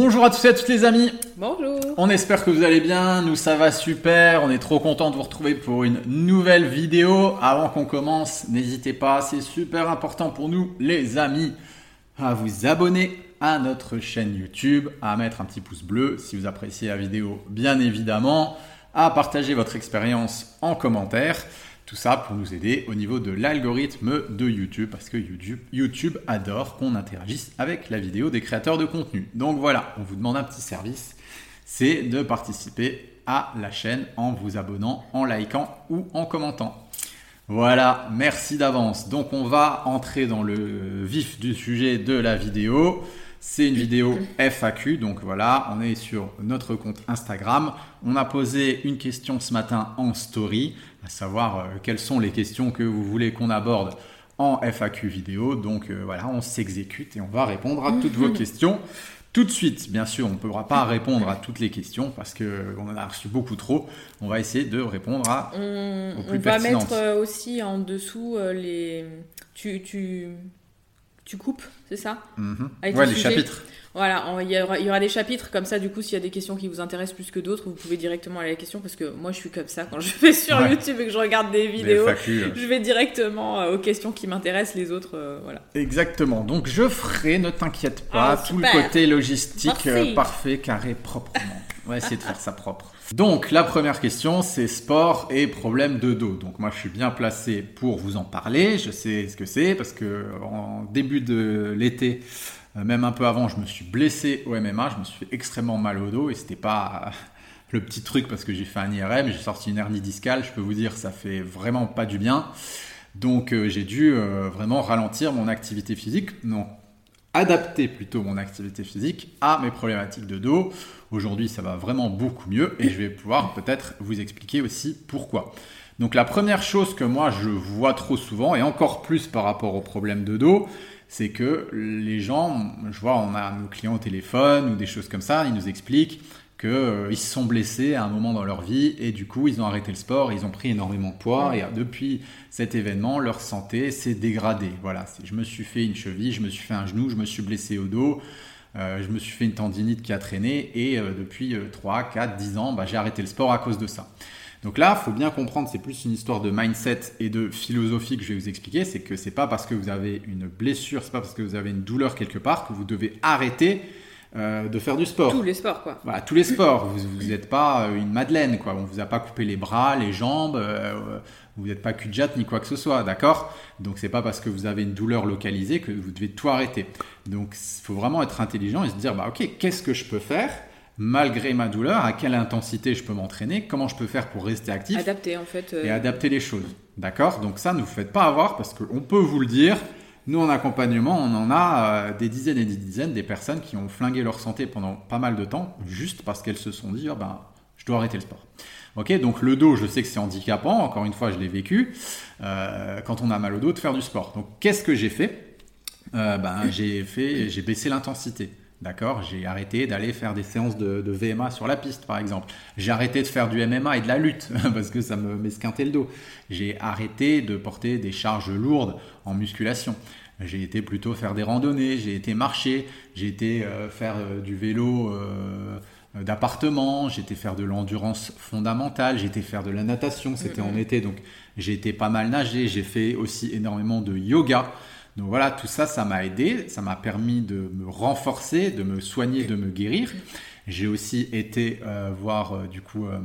Bonjour à tous et à toutes les amis. Bonjour. On espère que vous allez bien. Nous ça va super. On est trop content de vous retrouver pour une nouvelle vidéo. Avant qu'on commence, n'hésitez pas, c'est super important pour nous les amis à vous abonner à notre chaîne YouTube, à mettre un petit pouce bleu si vous appréciez la vidéo bien évidemment, à partager votre expérience en commentaire. Tout ça pour nous aider au niveau de l'algorithme de YouTube, parce que YouTube, adore qu'on interagisse avec la vidéo des créateurs de contenu. Donc voilà, on vous demande un petit service, c'est de participer à la chaîne en vous abonnant, en likant ou en commentant. Voilà, merci d'avance. Donc on va entrer dans le vif du sujet de la vidéo. C'est une vidéo FAQ, donc voilà, on est sur notre compte Instagram. On a posé une question ce matin en story, à savoir euh, quelles sont les questions que vous voulez qu'on aborde en FAQ vidéo. Donc euh, voilà, on s'exécute et on va répondre à toutes vos questions. Tout de suite, bien sûr, on ne pourra pas répondre à toutes les questions parce qu'on en a reçu beaucoup trop. On va essayer de répondre à on, aux plus on va mettre euh, aussi en dessous les. Tu, tu, tu coupes, c'est ça mm Ouais, les chapitres. Voilà, il y, aura, des chapitres comme ça. Du coup, s'il y a des questions qui vous intéressent plus que d'autres, vous pouvez directement aller à la question parce que moi, je suis comme ça quand je vais sur YouTube et que je regarde des vidéos. Je vais directement euh, aux questions qui m'intéressent, les autres, euh, voilà. Exactement. Donc, je ferai, ne t'inquiète pas, ah, tout le côté logistique euh, parfait, carré, proprement. On va essayer de faire ça propre. Donc la première question, c'est sport et problème de dos. Donc moi je suis bien placé pour vous en parler. Je sais ce que c'est parce que en début de l'été, euh, même un peu avant, je me suis blessé au MMA. Je me suis fait extrêmement mal au dos et c'était pas le petit truc parce que j'ai fait un IRM, j'ai sorti une hernie discale. Je peux vous dire, ça fait vraiment pas du bien. Donc euh, j'ai dû euh, vraiment ralentir mon activité physique. Non, adapter plutôt mon activité physique à mes problématiques de dos. Aujourd'hui, ça va vraiment beaucoup mieux et je vais pouvoir peut-être vous expliquer aussi pourquoi. Donc la première chose que moi je vois trop souvent et encore plus par rapport aux problèmes de dos, c'est que les gens, je vois, on a nos clients au téléphone ou des choses comme ça, ils nous expliquent qu'ils euh, se sont blessés à un moment dans leur vie et du coup ils ont arrêté le sport, ils ont pris énormément de poids et depuis cet événement leur santé s'est dégradée. Voilà, je me suis fait une cheville, je me suis fait un genou, je me suis blessé au dos, euh, je me suis fait une tendinite qui a traîné et euh, depuis 3, 4, 10 ans, bah, j'ai arrêté le sport à cause de ça. Donc là, faut bien comprendre, c'est plus une histoire de mindset et de philosophie que je vais vous expliquer. C'est que c'est pas parce que vous avez une blessure, c'est pas parce que vous avez une douleur quelque part que vous devez arrêter euh, de faire du sport. Tous les sports, quoi. Voilà, tous les sports. Vous n'êtes pas euh, une madeleine, quoi. On vous a pas coupé les bras, les jambes. Euh, vous n'êtes pas cul ni quoi que ce soit, d'accord? Donc c'est pas parce que vous avez une douleur localisée que vous devez tout arrêter. Donc il faut vraiment être intelligent et se dire, bah ok, qu'est-ce que je peux faire malgré ma douleur, à quelle intensité je peux m'entraîner, comment je peux faire pour rester actif? Adapter en fait. Et adapter les choses. D'accord? Donc ça, ne vous faites pas avoir parce qu'on peut vous le dire, nous, en accompagnement, on en a euh, des dizaines et des dizaines des personnes qui ont flingué leur santé pendant pas mal de temps, juste parce qu'elles se sont dit, oh je dois arrêter le sport. Ok, donc le dos, je sais que c'est handicapant. Encore une fois, je l'ai vécu. Euh, quand on a mal au dos, de faire du sport. Donc, qu'est-ce que j'ai fait? Euh, Ben, j'ai fait, j'ai baissé l'intensité. D'accord J'ai arrêté d'aller faire des séances de, VMA sur la piste, par exemple. J'ai arrêté de faire du MMA et de la lutte, parce que ça me m'esquintait le dos. J'ai arrêté de porter des charges lourdes en musculation. J'ai été plutôt faire des randonnées, j'ai été marcher, j'ai été euh, faire euh, du vélo euh, d'appartement, j'ai été faire de l'endurance fondamentale, j'ai été faire de la natation, c'était en été, donc j'ai été pas mal nager, j'ai fait aussi énormément de yoga. Donc voilà, tout ça, ça m'a aidé, ça m'a permis de me renforcer, de me soigner, de me guérir. J'ai aussi été euh, voir, euh, du coup, euh,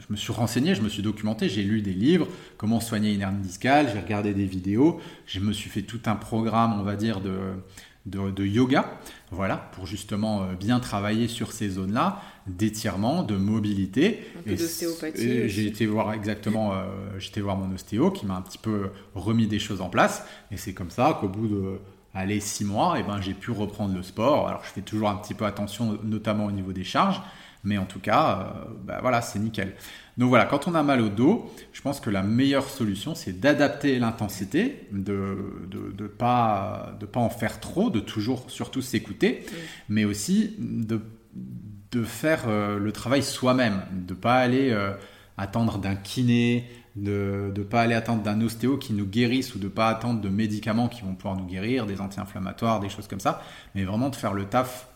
je me suis renseigné, je me suis documenté, j'ai lu des livres, comment soigner une hernie discale, j'ai regardé des vidéos, je me suis fait tout un programme, on va dire, de, de, yoga, voilà, pour justement bien travailler sur ces zones-là, d'étirement, de mobilité. Un d'ostéopathie. J'ai été voir exactement, euh, j'étais voir mon ostéo qui m'a un petit peu remis des choses en place. Et c'est comme ça qu'au bout de allez, six mois, et eh ben, j'ai pu reprendre le sport. Alors je fais toujours un petit peu attention, notamment au niveau des charges. Mais en tout cas, euh, bah, voilà, c'est nickel. Donc voilà, quand on a mal au dos, je pense que la meilleure solution, c'est d'adapter l'intensité, de ne de, pas, de pas en faire trop, de toujours surtout s'écouter, mais aussi de, de faire euh, le travail soi-même, de ne pas aller euh, attendre d'un kiné, de ne pas aller attendre d'un ostéo qui nous guérisse ou de ne pas attendre de médicaments qui vont pouvoir nous guérir, des anti-inflammatoires, des choses comme ça, mais vraiment de faire le taf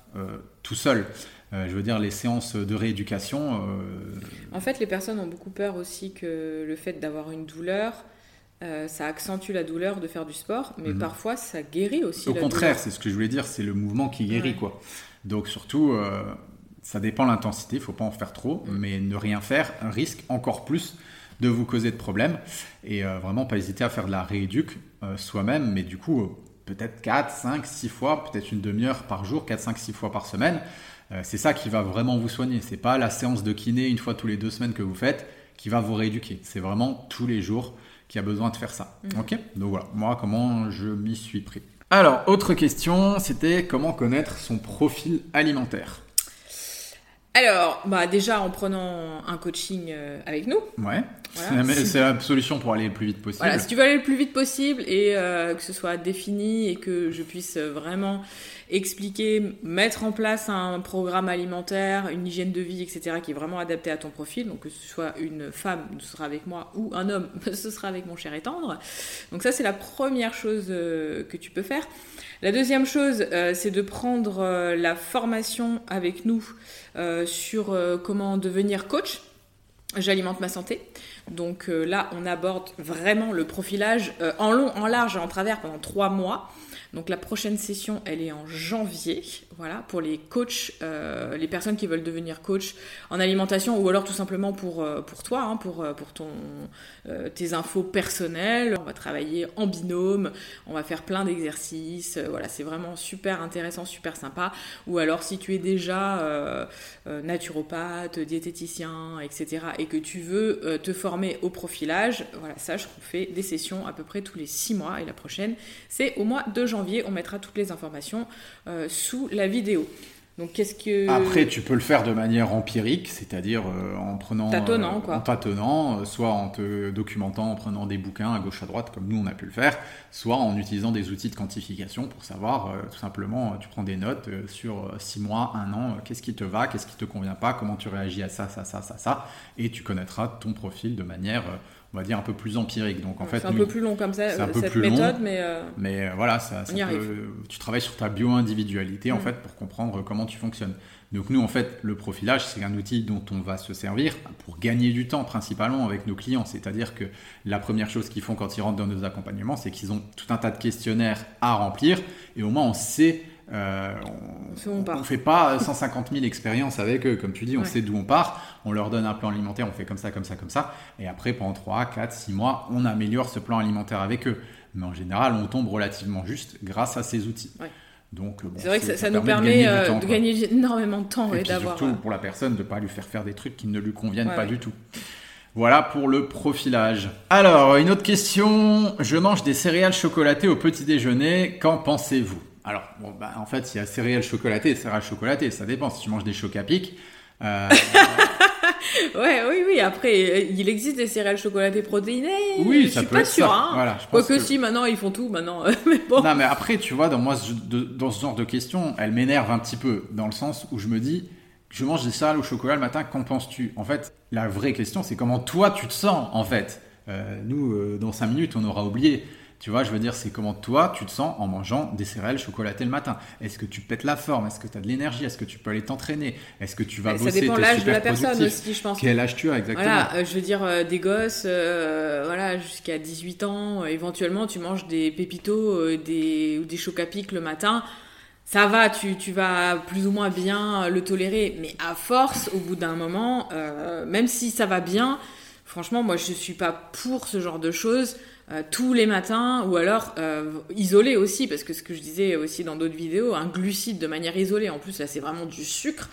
tout seul. Je veux dire, les séances de rééducation. En fait, les personnes ont beaucoup peur aussi que le fait d'avoir une douleur, ça accentue la douleur de faire du sport, mais mhm. parfois ça guérit aussi. Au contraire, c'est ce que je voulais dire, c'est le mouvement qui guérit, quoi. Donc surtout, ça dépend de l'intensité, il faut pas en faire trop, mm. mais ne rien faire risque encore plus de vous causer de problèmes. Et euh, vraiment, pas hésiter à faire de la rééduque euh, soi-même, mais du coup, euh, peut-être 4, 5, 6 fois, peut-être une demi-heure par jour, 4, 5, 6 fois par semaine. C'est ça qui va vraiment vous soigner. C'est pas la séance de kiné une fois tous les deux semaines que vous faites qui va vous rééduquer. C'est vraiment tous les jours qui a besoin de faire ça. Mm. Ok? Donc voilà, moi, comment je m'y suis pris? Alors, autre question, c'était comment connaître son profil alimentaire? Alors, bah déjà en prenant un coaching euh, avec nous. Ouais. C'est la solution pour aller le plus vite possible. Voilà, si tu veux aller le plus vite possible et euh, que ce soit défini et que je puisse vraiment expliquer, mettre en place un programme alimentaire, une hygiène de vie, etc., qui est vraiment adapté à ton profil. Donc que ce soit une femme, ce sera avec moi, ou un homme, ce sera avec mon cher et tendre. Donc ça, c'est la première chose euh, que tu peux faire. La deuxième chose, c'est de prendre la formation avec nous euh, sur euh, comment devenir coach. J'alimente ma santé. Donc euh, là, on aborde vraiment le profilage en long, en large et en travers pendant trois mois. Donc la prochaine session, elle est en janvier, voilà, pour les coachs, euh, les personnes qui veulent devenir coach en alimentation ou alors tout simplement pour, euh, pour toi, hein, pour, euh, pour ton, tes infos personnelles. On va travailler en binôme, on va faire plein d'exercices, voilà, c'est vraiment super intéressant, super sympa. Ou alors si tu es déjà naturopathe, diététicien, etc. et que tu veux te former au profilage, voilà, sache qu'on fait des sessions à peu près tous les six mois. Et la prochaine, c'est au mois de janvier. On mettra toutes les informations euh, sous la vidéo. Donc qu'est-ce que après tu peux le faire de manière empirique, c'est-à-dire euh, en prenant tâtonnant euh, en tâtonnant, soit en te documentant, en prenant des bouquins à gauche à droite comme nous on a pu le faire, soit en utilisant des outils de quantification pour savoir tout simplement tu prends des notes sur six mois, un an, qu'est-ce qui te va, qu'est-ce qui te convient pas, comment tu réagis à ça, ça, ça, ça, ça, et tu connaîtras ton profil de manière on va dire un peu plus empirique. Donc en fait, c'est un peu plus long comme ça, cette méthode, mais euh, mais euh, voilà, ça, tu travailles sur ta bio-individualité en mm. fait pour comprendre comment tu fonctionnes. Donc nous en fait, le profilage c'est un outil dont on va se servir pour gagner du temps principalement avec nos clients. C'est-à-dire que la première chose qu'ils font quand ils rentrent dans nos accompagnements, c'est qu'ils ont tout un tas de questionnaires à remplir et au moins on sait euh, on ne fait pas 150 000 expériences avec eux. Comme tu dis, on sait d'où on part. On leur donne un plan alimentaire, on fait comme ça, comme ça, comme ça. Et après, pendant 3, 4, 6 mois, on améliore ce plan alimentaire avec eux. Mais en général, on tombe relativement juste grâce à ces outils. Donc, c'est vrai que ça, nous permet, euh, de, gagner, énormément de temps et, d'avoir. Surtout euh, pour la personne de ne pas lui faire faire des trucs qui ne lui conviennent pas du tout. Voilà pour le profilage. Alors, une autre question. Je mange des céréales chocolatées au petit déjeuner. Qu'en pensez-vous? Alors, bon, bah, en fait, il y a céréales chocolatées et céréales chocolatées. Ça dépend. Si tu manges des chocs à pic. Euh... ouais, oui, oui. Après, il existe des céréales chocolatées protéinées. Oui, je ça suis peut pas sûr. Hein. Voilà, je Quoique que... si, maintenant ils font tout, maintenant. mais bon. Non, mais après, tu vois, dans moi, dans ce genre de questions, elle m'énerve un petit peu, dans le sens où je me dis, je mange des céréales au chocolat le matin. Qu'en penses-tu? En fait, la vraie question, c'est comment toi tu te sens, en fait. Euh, nous, euh, dans 5 minutes, on aura oublié. Tu vois, je veux dire, c'est comment toi, tu te sens en mangeant des céréales chocolatées le matin. Est-ce que tu pètes la forme? Est-ce que tu as de l'énergie? Est-ce que tu peux aller t'entraîner? Est-ce que tu vas bosser Ça dépend l'âge de la personne aussi, je pense. Quel âge tu as exactement? Voilà, euh, je veux dire, euh, des gosses, euh, voilà, jusqu'à 18 ans, éventuellement, tu manges des pépitos des, ou des pic le matin. Ça va, tu, tu, vas plus ou moins bien le tolérer, mais à force, au bout d'un moment, même si ça va bien, franchement, moi je suis pas pour ce genre de choses. Euh, tous les matins ou alors euh, isolé aussi parce que ce que je disais aussi dans d'autres vidéos un glucide de manière isolée en plus là c'est vraiment du sucre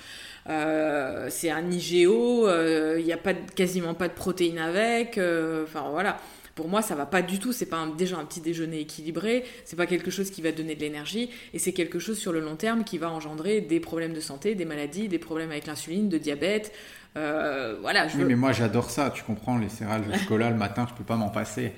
euh, c'est un IGO il n'y a pas quasiment pas de protéines avec enfin voilà pour moi, ça va pas du tout. C'est pas déjà un petit déjeuner équilibré. C'est pas quelque chose qui va donner de l'énergie. Et c'est quelque chose sur le long terme qui va engendrer des problèmes de santé, des maladies, des problèmes avec l'insuline, de diabète, euh, voilà, Oui, mais moi j'adore ça, tu comprends, les céréales de chocolat le matin, je peux pas m'en passer.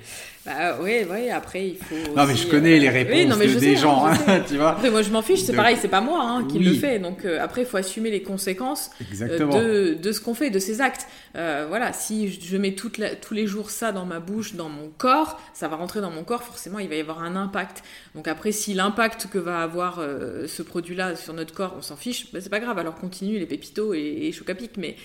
Bah oui, oui, après il faut. non, mais je connais les euh, réponses des gens, hein, tu vois. moi je m'en fiche, c'est pareil, c'est pas moi hein, qui le fait. Donc euh, après, il faut assumer les conséquences de, de, ce qu'on fait, de ces actes. voilà, si je mets toute tous les jours ça dans ma bouche, dans mon corps, ça va rentrer dans mon corps, forcément il va y avoir un impact. Donc après, si l'impact que va avoir euh, ce produit-là sur notre corps, on s'en fiche, ben, c'est pas grave, alors continue les pépitos et, et chocapic, mais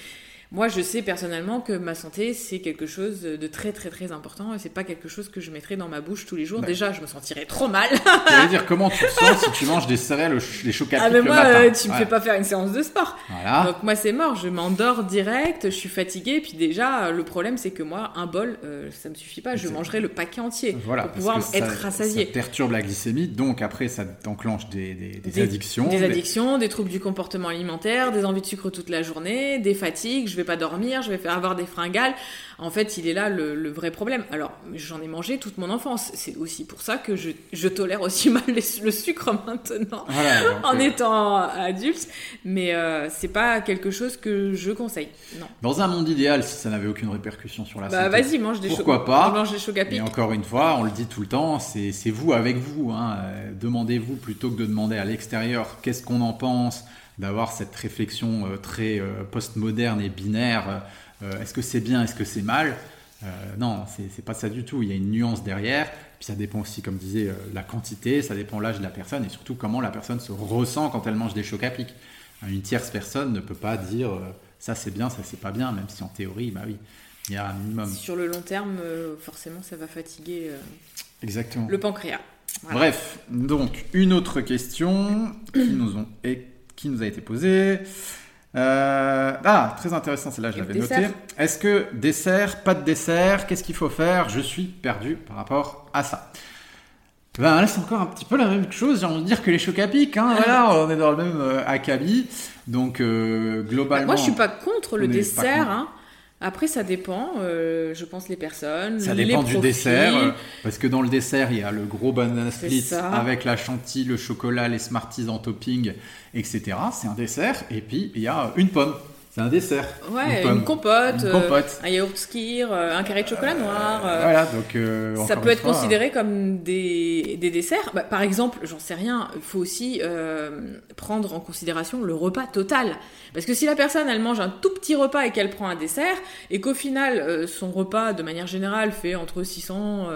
moi, je sais personnellement que ma santé, c'est quelque chose de très très très important et c'est pas quelque chose que je mettrais dans ma bouche tous les jours. Bah. Déjà, je me sentirais trop mal. Je veux dire, comment tu te sens si tu manges des céréales, des chocolats Ah, mais moi, euh, tu me fais pas faire une séance de sport. Voilà. Donc, moi, c'est mort. Je m'endors direct, je suis fatiguée. Puis déjà, le problème, c'est que moi, un bol, euh, ça me suffit pas. Je mangerai le paquet entier pour pouvoir être rassasié. Ça perturbe la glycémie, donc après, ça t'enclenche des, des, addictions. Des, addictions, des troubles du comportement alimentaire, des envies de sucre toute la journée, des fatigues vais pas dormir, je vais faire avoir des fringales. En fait, il est là le, vrai problème. Alors, j'en ai mangé toute mon enfance. C'est aussi pour ça que je, tolère aussi mal le sucre maintenant, en étant adulte. Mais euh, c'est pas quelque chose que je conseille. Non. Dans un monde idéal, si ça n'avait aucune répercussion sur la bah, santé, vas-y, mange des Pourquoi pas? Mange des Et encore une fois, on le dit tout le temps, c'est vous avec vous. Hein. Demandez-vous plutôt que de demander à l'extérieur qu'est-ce qu'on en pense d'avoir cette réflexion euh, très euh, postmoderne et binaire. Euh, est-ce que c'est bien, est-ce que c'est mal Non, c'est pas ça du tout. Il y a une nuance derrière. Puis ça dépend aussi, comme disait, la quantité, ça dépend l'âge de la personne et surtout comment la personne se ressent quand elle mange des chocs à pic. Une tierce personne ne peut pas dire ça c'est bien, ça c'est pas bien, même si en théorie, bah oui, il y a un minimum. Sur le long terme, forcément, ça va fatiguer Exactement. le pancréas. Bref, donc une autre question qui nous ont qui nous a été posée. Euh, ah, très intéressant, celle-là, je l'avais noté. Est-ce que dessert, pas de dessert, qu'est-ce qu'il faut faire? Je suis perdu par rapport à ça. Ben là, c'est encore un petit peu la même chose, j'ai envie de dire que les chocs à pic, hein, voilà, on est dans le même euh, acabit. Donc, euh, globalement. moi, je suis pas contre le dessert, hein. Après, ça dépend, euh, je pense, les personnes. Ça dépend du dessert, euh, parce que dans le dessert, il y a le gros banana split avec la chantilly, le chocolat, les Smarties en topping, etc. C'est un dessert, et puis il y a une pomme. C'est un dessert. Ouais, une, compote, euh, un yaourt skir, euh, un carré de chocolat euh, noir. voilà, donc. ça peut être considéré comme des, des desserts. Bah, par exemple, j'en sais rien, il faut aussi prendre en considération le repas total. Parce que si la personne, elle mange un tout petit repas et qu'elle prend un dessert, et qu'au final, son repas, de manière générale, fait entre 600,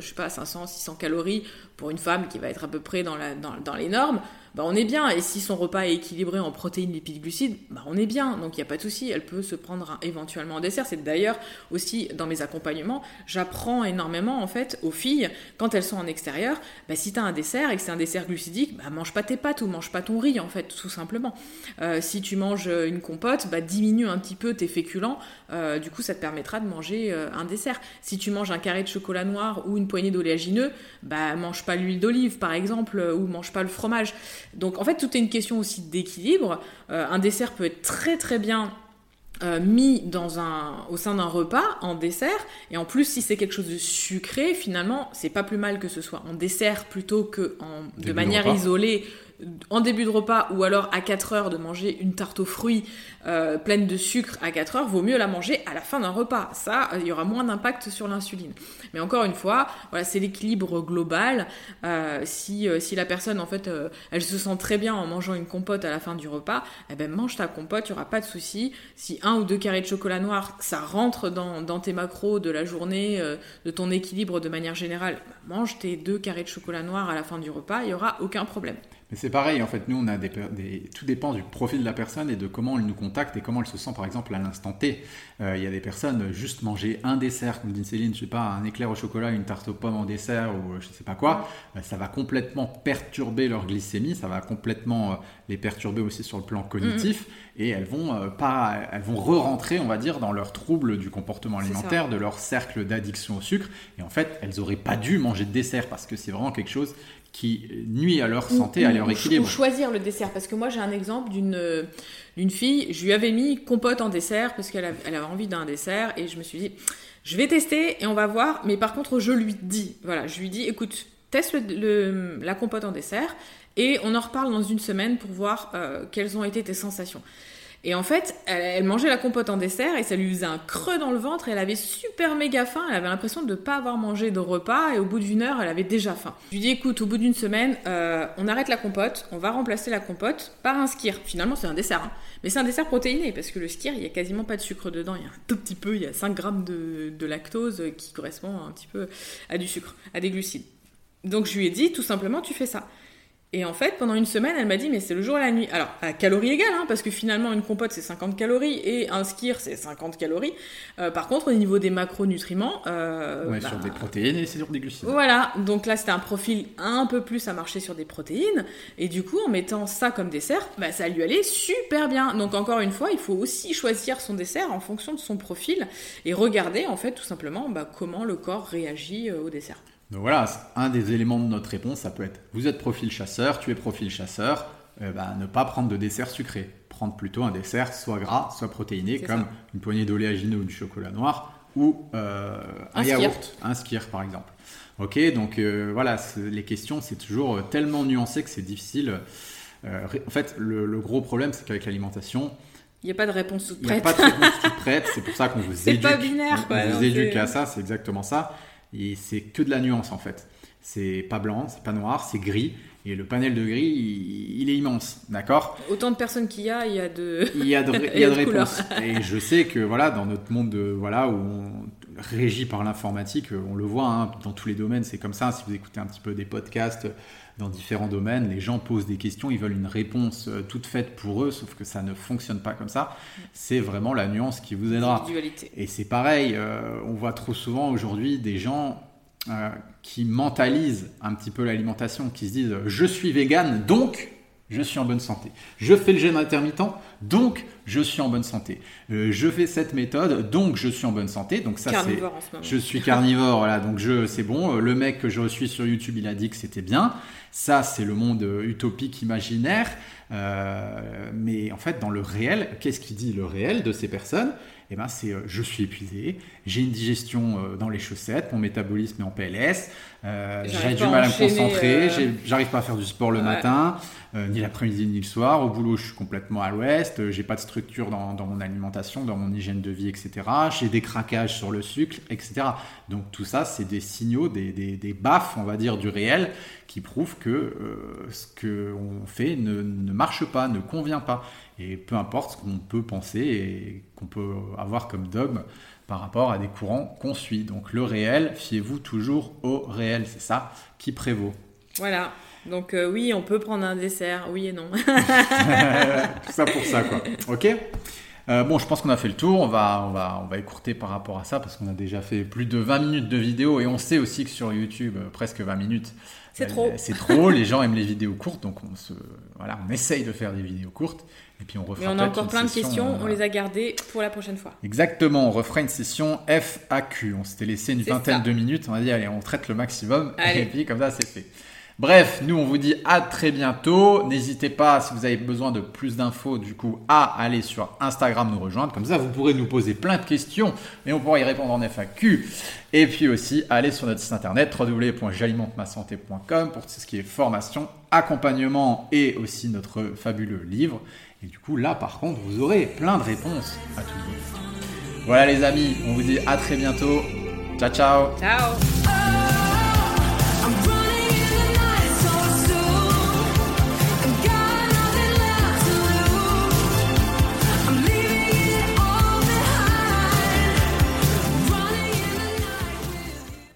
je sais pas, 500, 600 calories pour une femme qui va être à peu près dans, les normes, bah on est bien. Et si son repas est équilibré en protéines, lipides, glucides, bah on est bien. Donc il n'y a pas de souci. Elle peut se prendre éventuellement un dessert. C'est d'ailleurs aussi dans mes accompagnements, j'apprends énormément en fait aux filles quand elles sont en extérieur. Bah, si tu as un dessert et que c'est un dessert glucidique, bah, mange pas tes pâtes ou mange pas ton riz en fait, tout simplement. Euh, si tu manges une compote, bah, diminue un petit peu tes féculents. Euh, du coup, ça te permettra de manger euh, un dessert. Si tu manges un carré de chocolat noir ou une poignée d'oléagineux, bah mange pas l'huile d'olive par exemple ou mange pas le fromage. Donc en fait, tout est une question aussi d'équilibre. Euh, un dessert peut être très très bien euh, mis dans un, au sein d'un repas en dessert. Et en plus, si c'est quelque chose de sucré, finalement, c'est pas plus mal que ce soit en dessert plutôt que de manière isolée en début de repas ou alors à 4 heures de manger une tarte aux fruits euh, pleine de sucre à 4 heures, vaut mieux la manger à la fin d'un repas. Ça, il y aura moins d'impact sur l'insuline. Mais encore une fois, voilà, c'est l'équilibre global. Euh, si, euh, si la personne, en fait, elle se sent très bien en mangeant une compote à la fin du repas, eh ben mange ta compote, il n'y aura pas de souci. Si un ou deux carrés de chocolat noir, ça rentre dans, tes macros de la journée, de ton équilibre de manière générale, mange tes deux carrés de chocolat noir à la fin du repas, il n'y aura aucun problème c'est pareil, en fait, nous, on a des, tout dépend du profil de la personne et de comment elle nous contacte et comment elle se sent, par exemple, à l'instant T. Euh, il y a des personnes, juste manger un dessert, comme dit Céline, je sais pas, un éclair au chocolat, une tarte aux pommes en dessert ou je sais pas quoi, euh, ça va complètement perturber leur glycémie, ça va complètement euh, les perturber aussi sur le plan cognitif et elles vont pas, elles vont re-rentrer, on va dire, dans leur trouble du comportement alimentaire, de leur cercle d'addiction au sucre. Et en fait, elles auraient pas dû manger de dessert parce que c'est vraiment quelque chose qui nuit à leur santé, à leur équilibre. Ou choisir le dessert, parce que moi j'ai un exemple d'une d'une fille, je lui avais mis compote en dessert parce qu'elle avait, elle avait envie d'un dessert et je me suis dit, je vais tester et on va voir, mais par contre je lui dis, voilà, je lui dis, écoute, teste le, la compote en dessert et on en reparle dans une semaine pour voir euh, quelles ont été tes sensations. Et en fait, elle, mangeait la compote en dessert et ça lui faisait un creux dans le ventre elle avait super méga faim. Elle avait l'impression de ne pas avoir mangé de repas et au bout d'une heure, elle avait déjà faim. Je lui dis écoute, au bout d'une semaine, euh, on arrête la compote, on va remplacer la compote par un skir. Finalement, c'est un dessert, hein. mais c'est un dessert protéiné parce que le skir, il y a quasiment pas de sucre dedans. Il y a un tout petit peu, il y a 5 grammes de, de lactose qui correspond un petit peu à du sucre, à des glucides. Donc je lui ai dit tout simplement, tu fais ça. Et en fait, pendant une semaine, elle m'a dit, mais c'est le jour et la nuit. Alors, à calories égales, hein, parce que finalement, une compote, c'est 50 calories, et un skir, c'est 50 calories. Euh, par contre, au niveau des macronutriments... Euh, ouais, sur bah, des protéines et sur des glucides. Voilà, donc là, c'était un profil un peu plus à marcher sur des protéines. Et du coup, en mettant ça comme dessert, bah, ça lui allait super bien. Donc, encore une fois, il faut aussi choisir son dessert en fonction de son profil, et regarder, en fait, tout simplement, bah, comment le corps réagit euh, au dessert. Donc voilà, un des éléments de notre réponse, ça peut être vous êtes profil chasseur, tu es profil chasseur, euh, bah, ne pas prendre de dessert sucré. Prendre plutôt un dessert soit gras, soit protéiné, comme une poignée d'oléagineux ou du chocolat noir, ou euh, un, yaourt, un skir par exemple. Ok, donc euh, voilà, les questions, c'est toujours tellement nuancé que c'est difficile. en fait, le, gros problème, c'est qu'avec l'alimentation, il n'y a pas de réponse toute prête. Il n'y a pas de réponse toute prête, c'est pour ça qu'on vous éduque. pas binaire, On vous éduque à ça, c'est exactement ça. Et c'est que de la nuance en fait. C'est pas blanc, c'est pas noir, c'est gris. Et le panel de gris, il, est immense, d'accord? Autant de personnes qu'il y a, il y a de, il y a de, il y a de, réponses. Et je sais que voilà, dans notre monde de, voilà, où on régi par l'informatique, on le voit hein, dans tous les domaines, c'est comme ça. Si vous écoutez un petit peu des podcasts dans différents domaines, les gens posent des questions, ils veulent une réponse euh, toute faite pour eux, sauf que ça ne fonctionne pas comme ça. C'est vraiment la nuance qui vous aidera. Et c'est pareil, euh, on voit trop souvent aujourd'hui des gens euh, qui mentalisent un petit peu l'alimentation, qui se disent je suis vegan, donc je suis en bonne santé. Je fais le gène intermittent, donc je suis en bonne santé. Euh, je fais cette méthode, donc je suis en bonne santé. Donc ça c'est je suis carnivore voilà, donc je c'est bon, le mec que je suis sur YouTube, il a dit que c'était bien. Ça c'est le monde utopique imaginaire. Euh, mais en fait, dans le réel, qu'est-ce qui dit le réel de ces personnes? Eh ben, c'est euh, je suis épuisé, j'ai une digestion euh, dans les chaussettes, mon métabolisme est en PLS, j'ai du mal à me concentrer, j'arrive pas à faire du sport le matin, ni l'après-midi ni le soir. Au boulot, je suis complètement à l'ouest, j'ai pas de structure dans, dans, mon alimentation, dans mon hygiène de vie, etc. J'ai des craquages sur le sucre, etc. Donc tout ça, c'est des signaux, des, des, des baffes, on va dire, du réel qui prouvent que ce qu'on fait ne, ne marche pas, ne convient pas. Et peu importe ce qu'on peut penser et qu'on peut avoir comme dogme par rapport à des courants qu'on suit. Donc le réel, fiez-vous toujours au réel, c'est ça qui prévaut. Voilà. Donc euh, oui, on peut prendre un dessert, oui et non. Tout ça pour ça, quoi. Ok euh, bon, je pense qu'on a fait le tour. On va, on va, on va écourter par rapport à ça parce qu'on a déjà fait plus de 20 minutes de vidéo et on sait aussi que sur YouTube, euh, presque 20 minutes, c'est trop. C'est trop. les gens aiment les vidéos courtes, donc on se, voilà, on essaye de faire des vidéos courtes. Et puis on refera. Mais on a encore plein de questions. On les a gardées pour la prochaine fois. Exactement. On refera une session FAQ. On s'était laissé une vingtaine de minutes. On a dit allez, on traite le maximum. Et puis comme ça, c'est fait. Bref, nous on vous dit à très bientôt. N'hésitez pas, si vous avez besoin de plus d'infos, du coup, à aller sur Instagram nous rejoindre. Comme ça, vous pourrez nous poser plein de questions et on pourra y répondre en FAQ. Et puis aussi, aller sur notre site internet www.j'alimentemassanté.com pour tout ce qui est formation, accompagnement et aussi notre fabuleux livre. Et du coup, là par contre, vous aurez plein de réponses à tout. Voilà les amis, on vous dit à très bientôt. Ciao ciao. Ciao.